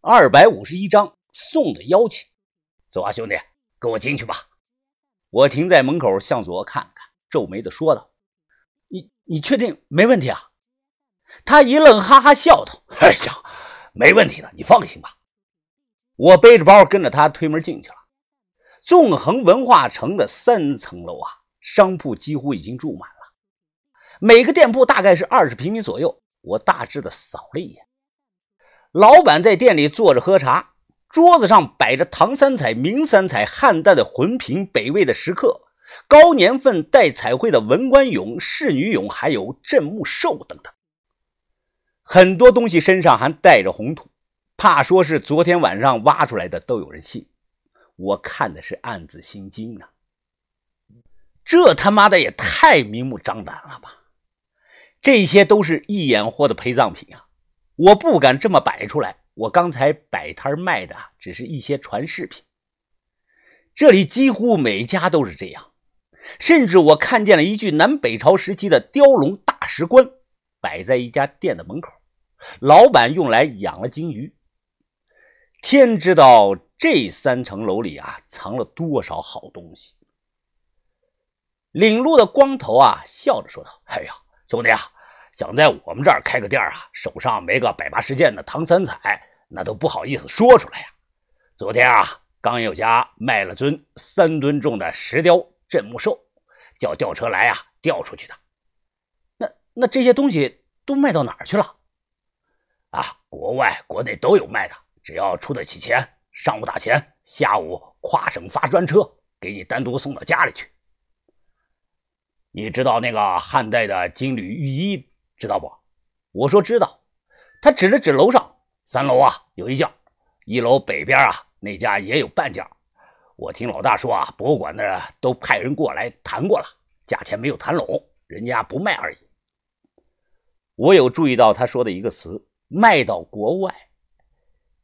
二百五十一章送的邀请。走啊，兄弟，跟我进去吧。我停在门口，向左看看，皱眉的说道：“你你确定没问题啊？”他一愣，哈哈笑道：“哎呀，没问题的，你放心吧。”我背着包跟着他推门进去了。纵横文化城的三层楼啊，商铺几乎已经住满了，每个店铺大概是二十平米左右。我大致的扫了一眼，老板在店里坐着喝茶，桌子上摆着唐三彩、明三彩、汉代的魂瓶、北魏的石刻、高年份带彩绘的文官俑、仕女俑，还有镇墓兽等等。很多东西身上还带着红土，怕说是昨天晚上挖出来的，都有人信。我看的是暗自心惊啊！这他妈的也太明目张胆了吧！这些都是一眼货的陪葬品啊！我不敢这么摆出来。我刚才摆摊卖的只是一些传饰品，这里几乎每家都是这样。甚至我看见了一具南北朝时期的雕龙大石棺，摆在一家店的门口，老板用来养了金鱼。天知道这三层楼里啊，藏了多少好东西。领路的光头啊，笑着说道：“哎呀。”兄弟啊，想在我们这儿开个店啊，手上没个百八十件的唐三彩，那都不好意思说出来呀。昨天啊，刚有家卖了尊三吨重的石雕镇墓兽，叫吊车来啊吊出去的。那那这些东西都卖到哪儿去了？啊，国外国内都有卖的，只要出得起钱，上午打钱，下午跨省发专车，给你单独送到家里去。你知道那个汉代的金缕玉衣，知道不？我说知道。他指了指楼上三楼啊，有一件，一楼北边啊那家也有半件。我听老大说啊，博物馆的都派人过来谈过了，价钱没有谈拢，人家不卖而已。我有注意到他说的一个词，卖到国外，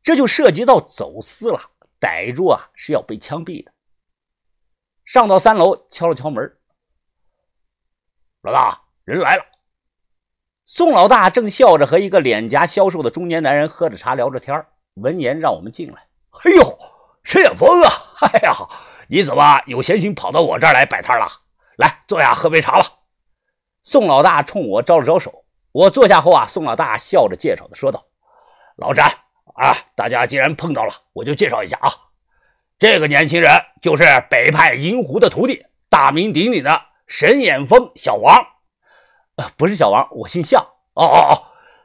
这就涉及到走私了，逮住啊是要被枪毙的。上到三楼，敲了敲门。老大，人来了。宋老大正笑着和一个脸颊消瘦的中年男人喝着茶聊着天闻言让我们进来。哎呦，沈远峰啊！哎呀，你怎么有闲心跑到我这儿来摆摊了？来，坐下喝杯茶吧。宋老大冲我招了招手。我坐下后啊，宋老大笑着介绍的说道：“老詹啊，大家既然碰到了，我就介绍一下啊。这个年轻人就是北派银狐的徒弟，大名鼎鼎的。”沈远峰，小王，啊，不是小王，我姓向。哦哦哦，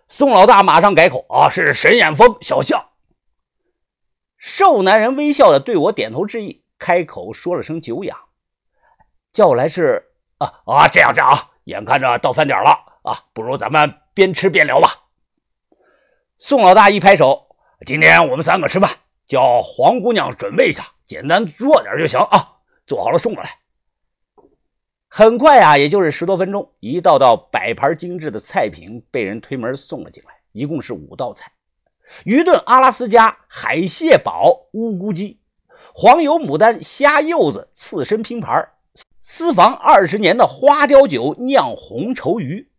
宋老大马上改口啊，是沈眼峰，小向。瘦男人微笑的对我点头致意，开口说了声久仰，叫我来是啊啊，这样这样啊，眼看着到饭点了啊，不如咱们边吃边聊吧。宋老大一拍手，今天我们三个吃饭，叫黄姑娘准备一下，简单做点就行啊，做好了送过来。很快啊，也就是十多分钟，一道道摆盘精致的菜品被人推门送了进来，一共是五道菜：鱼炖阿拉斯加海蟹煲乌骨鸡、黄油牡丹虾柚子刺身拼盘、私房二十年的花雕酒酿红绸鱼、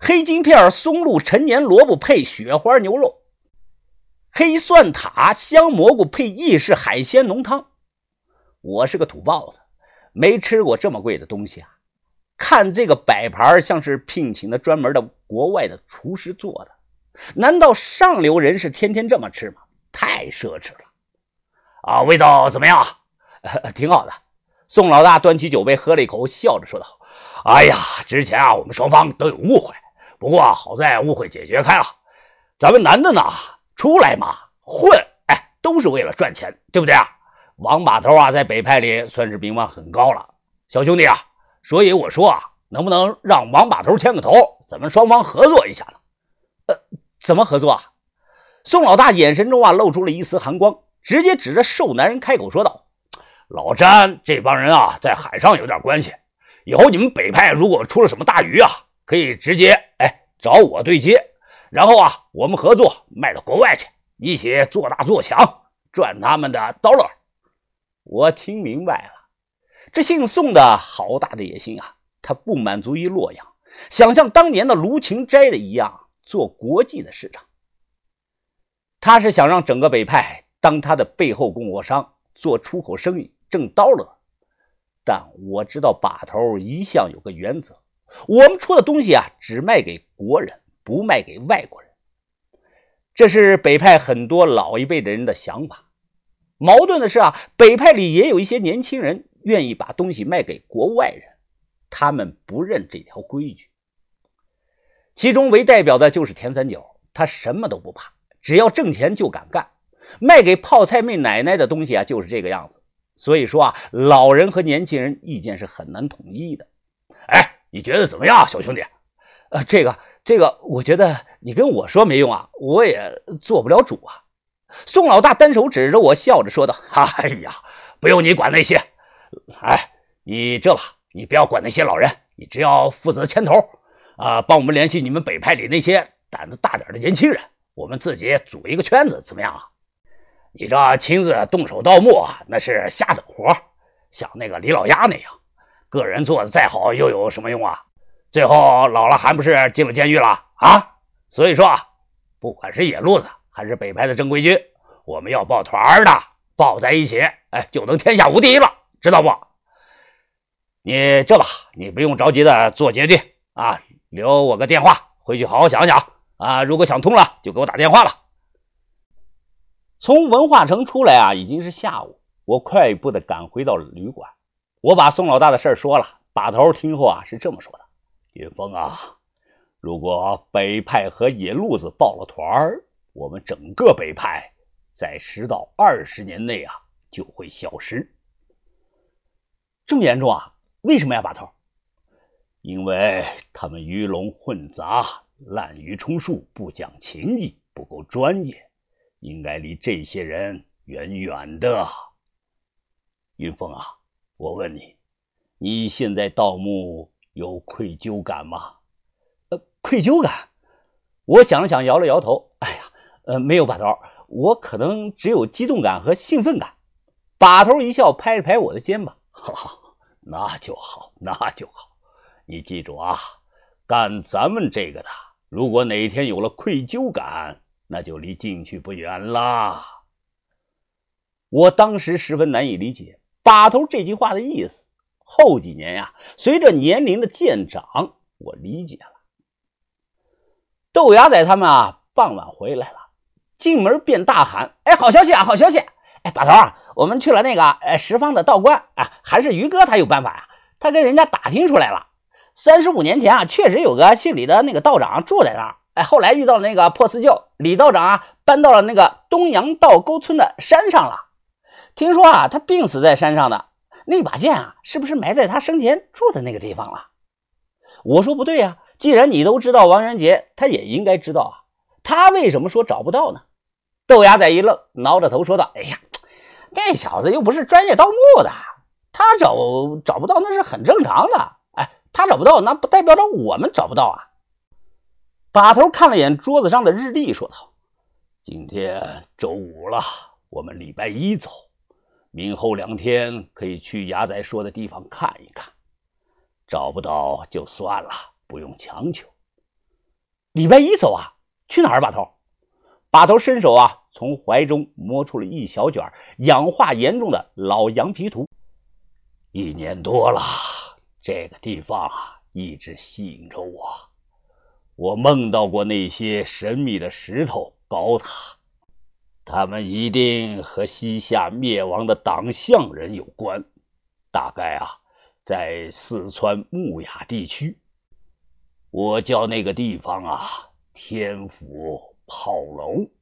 黑金片松露陈年萝卜配雪花牛肉、黑蒜塔香蘑菇配意式海鲜浓汤。我是个土包子。没吃过这么贵的东西啊！看这个摆盘，像是聘请的专门的国外的厨师做的。难道上流人士天天这么吃吗？太奢侈了！啊，味道怎么样？挺好的。宋老大端起酒杯喝了一口，笑着说道：“哎呀，之前啊，我们双方都有误会，不过好在误会解决开了。咱们男的呢，出来嘛，混，哎，都是为了赚钱，对不对啊？”王把头啊，在北派里算是名望很高了，小兄弟啊，所以我说啊，能不能让王把头牵个头，咱们双方合作一下呢？呃，怎么合作啊？宋老大眼神中啊，露出了一丝寒光，直接指着瘦男人开口说道：“老詹这帮人啊，在海上有点关系，以后你们北派如果出了什么大鱼啊，可以直接哎找我对接，然后啊，我们合作卖到国外去，一起做大做强，赚他们的 dollar。”我听明白了，这姓宋的好大的野心啊！他不满足于洛阳，想像当年的卢芹斋的一样做国际的市场。他是想让整个北派当他的背后供货商，做出口生意挣刀了。但我知道把头一向有个原则，我们出的东西啊，只卖给国人，不卖给外国人。这是北派很多老一辈的人的想法。矛盾的是啊，北派里也有一些年轻人愿意把东西卖给国外人，他们不认这条规矩。其中为代表的就是田三角，他什么都不怕，只要挣钱就敢干。卖给泡菜妹奶奶的东西啊，就是这个样子。所以说啊，老人和年轻人意见是很难统一的。哎，你觉得怎么样，小兄弟？呃，这个这个，我觉得你跟我说没用啊，我也做不了主啊。宋老大单手指着我，笑着说道：“哎呀，不用你管那些。哎，你这吧，你不要管那些老人，你只要负责牵头。”啊，帮我们联系你们北派里那些胆子大点的年轻人，我们自己组一个圈子，怎么样啊？你这亲自动手盗墓，那是下等活，像那个李老鸭那样，个人做的再好又有什么用啊？最后老了还不是进了监狱了啊？所以说啊，不管是野路子还是北派的正规军，我们要抱团的，抱在一起，哎，就能天下无敌了，知道不？你这吧，你不用着急的做决定啊。留我个电话，回去好好想想啊！如果想通了，就给我打电话吧。从文化城出来啊，已经是下午。我快步的赶回到旅馆，我把宋老大的事儿说了。把头听后啊，是这么说的：“云峰啊，如果北派和野路子抱了团儿，我们整个北派在十到二十年内啊就会消失。这么严重啊？为什么呀，把头？”因为他们鱼龙混杂、滥竽充数、不讲情义、不够专业，应该离这些人远远的。云峰啊，我问你，你现在盗墓有愧疚感吗？呃，愧疚感？我想了想，摇了摇头。哎呀，呃，没有把头，我可能只有激动感和兴奋感。把头一笑，拍了拍我的肩膀：“ 哈哈，那就好，那就好。”你记住啊，干咱们这个的，如果哪天有了愧疚感，那就离进去不远了。我当时十分难以理解把头这句话的意思。后几年呀，随着年龄的渐长，我理解了。豆芽仔他们啊，傍晚回来了，进门便大喊：“哎，好消息啊，好消息！哎，把头啊，我们去了那个呃十方的道观啊，还是于哥他有办法呀，他跟人家打听出来了。”三十五年前啊，确实有个姓李的那个道长住在那儿。哎，后来遇到了那个破四旧，李道长啊搬到了那个东阳道沟村的山上了。听说啊，他病死在山上的那把剑啊，是不是埋在他生前住的那个地方了？我说不对呀，既然你都知道，王元杰他也应该知道啊。他为什么说找不到呢？豆芽仔一愣，挠着头说道：“哎呀，那小子又不是专业盗墓的，他找找不到那是很正常的。”哎他找不到，那不代表着我们找不到啊！把头看了眼桌子上的日历，说道：“今天周五了，我们礼拜一走，明后两天可以去牙仔说的地方看一看。找不到就算了，不用强求。礼拜一走啊？去哪儿？把头，把头伸手啊，从怀中摸出了一小卷氧化严重的老羊皮图。一年多了。”这个地方啊，一直吸引着我。我梦到过那些神秘的石头高塔，他们一定和西夏灭亡的党项人有关。大概啊，在四川木雅地区。我叫那个地方啊，天府炮楼。